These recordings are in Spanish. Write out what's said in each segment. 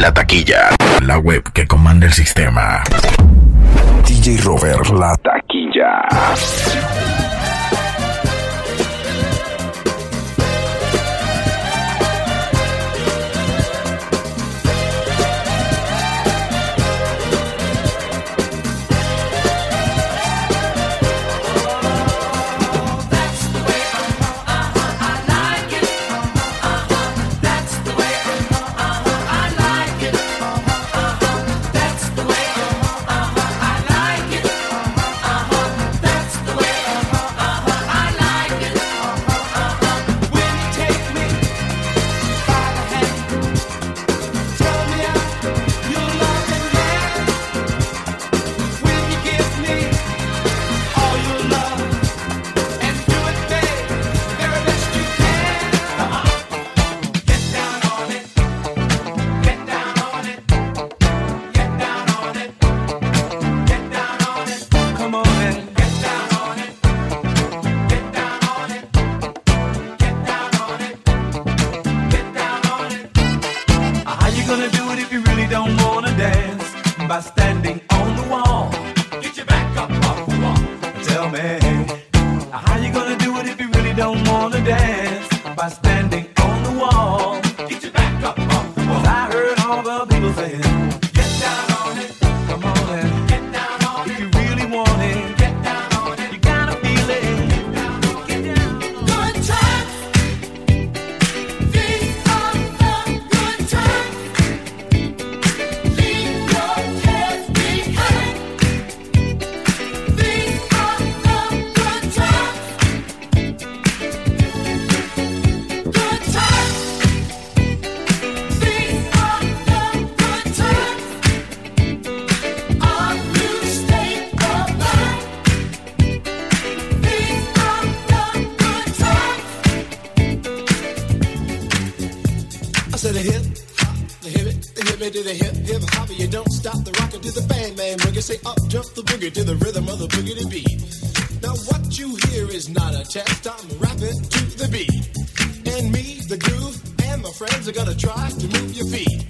La taquilla, la web que comanda el sistema. DJ Robert, la taquilla. contest. I'm rapping to the beat. And me, the groove, and my friends are gonna try to move your feet.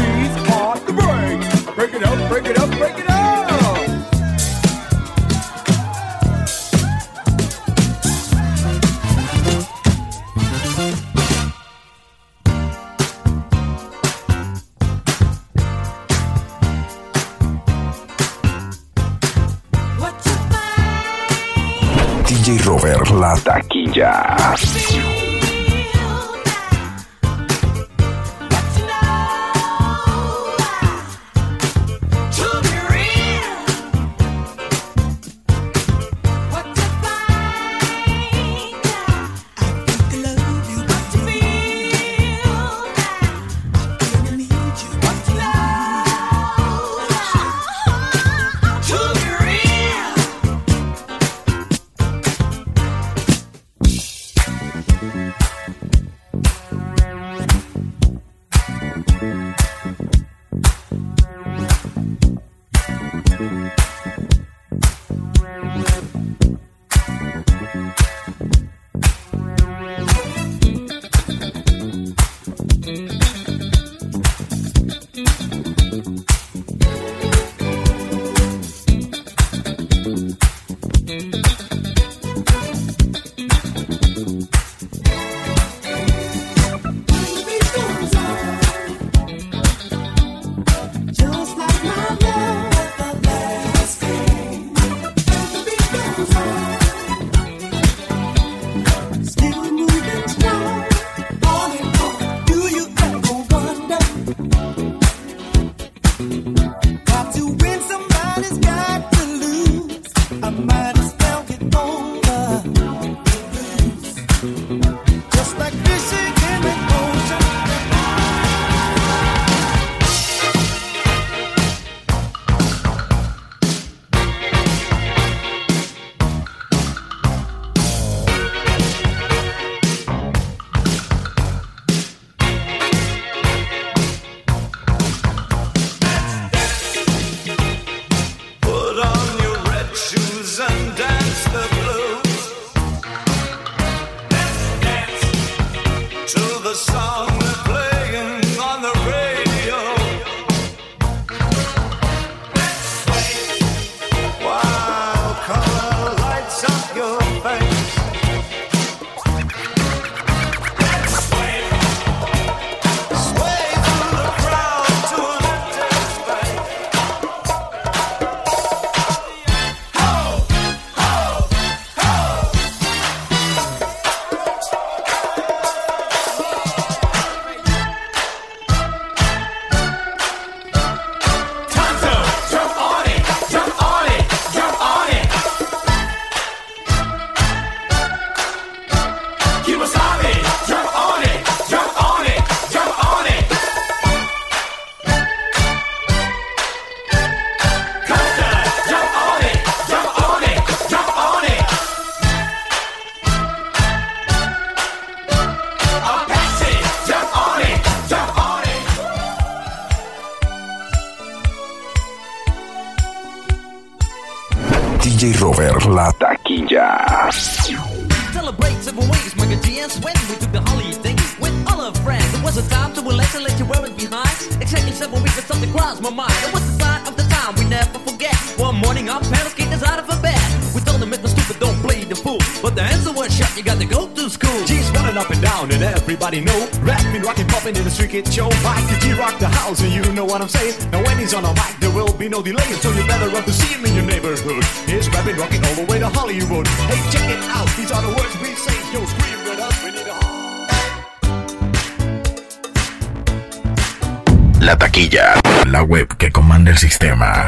Ninja. you got to go to school. G's running up and down, and everybody know. Rapping, rocking, popping in the street kid show. Mike the G-Rock the house, and you know what I'm saying. Now when he's on a mic, there will be no delay, so you better run to see him in your neighborhood. He's rapping, rocking all the way to Hollywood. Hey, check it out, these are the words we say. Yo, scream it up, we need a... La taquilla, la web que comanda el sistema.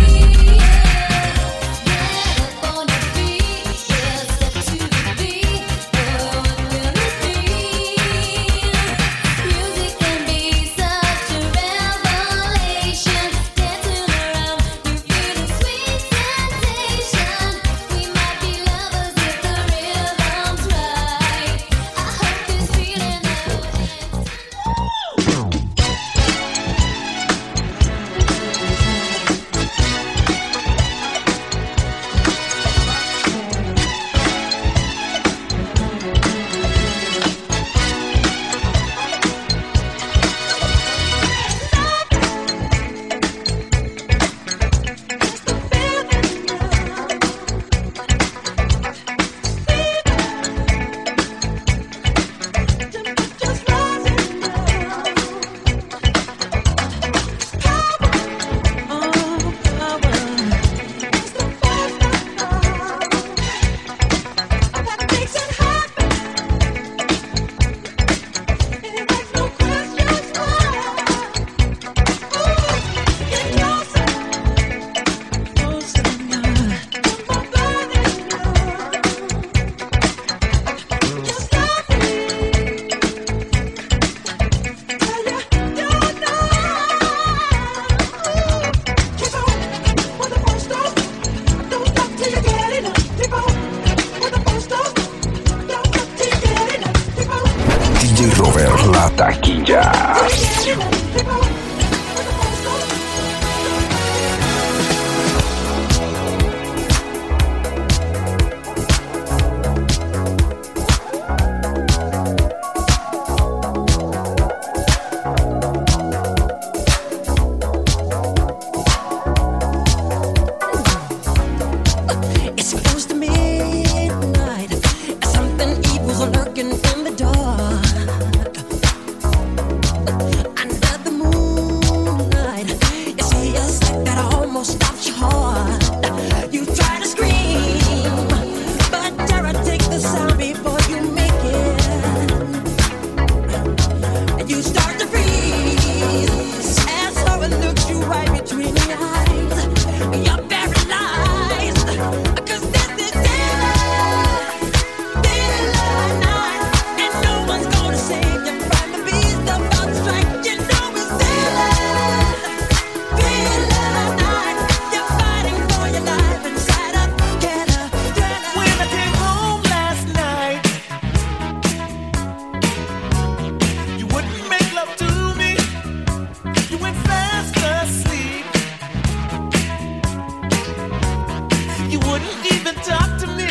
Podcast. talk to me.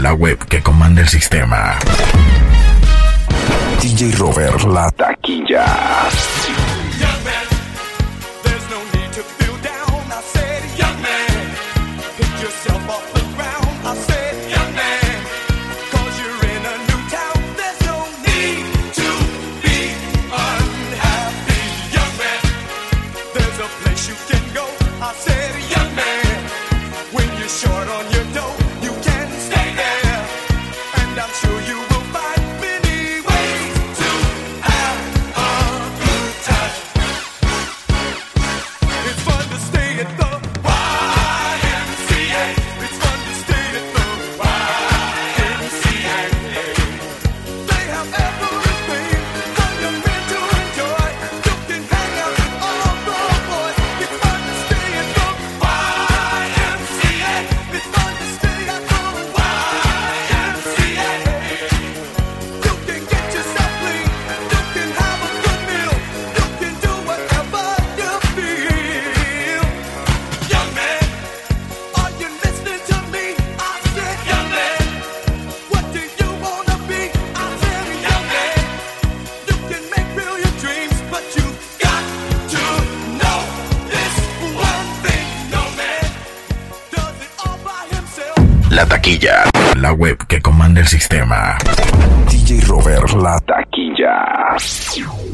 La web que comanda el sistema. DJ Robert La Taquilla. La web que comanda el sistema. DJ Robert La Taquilla.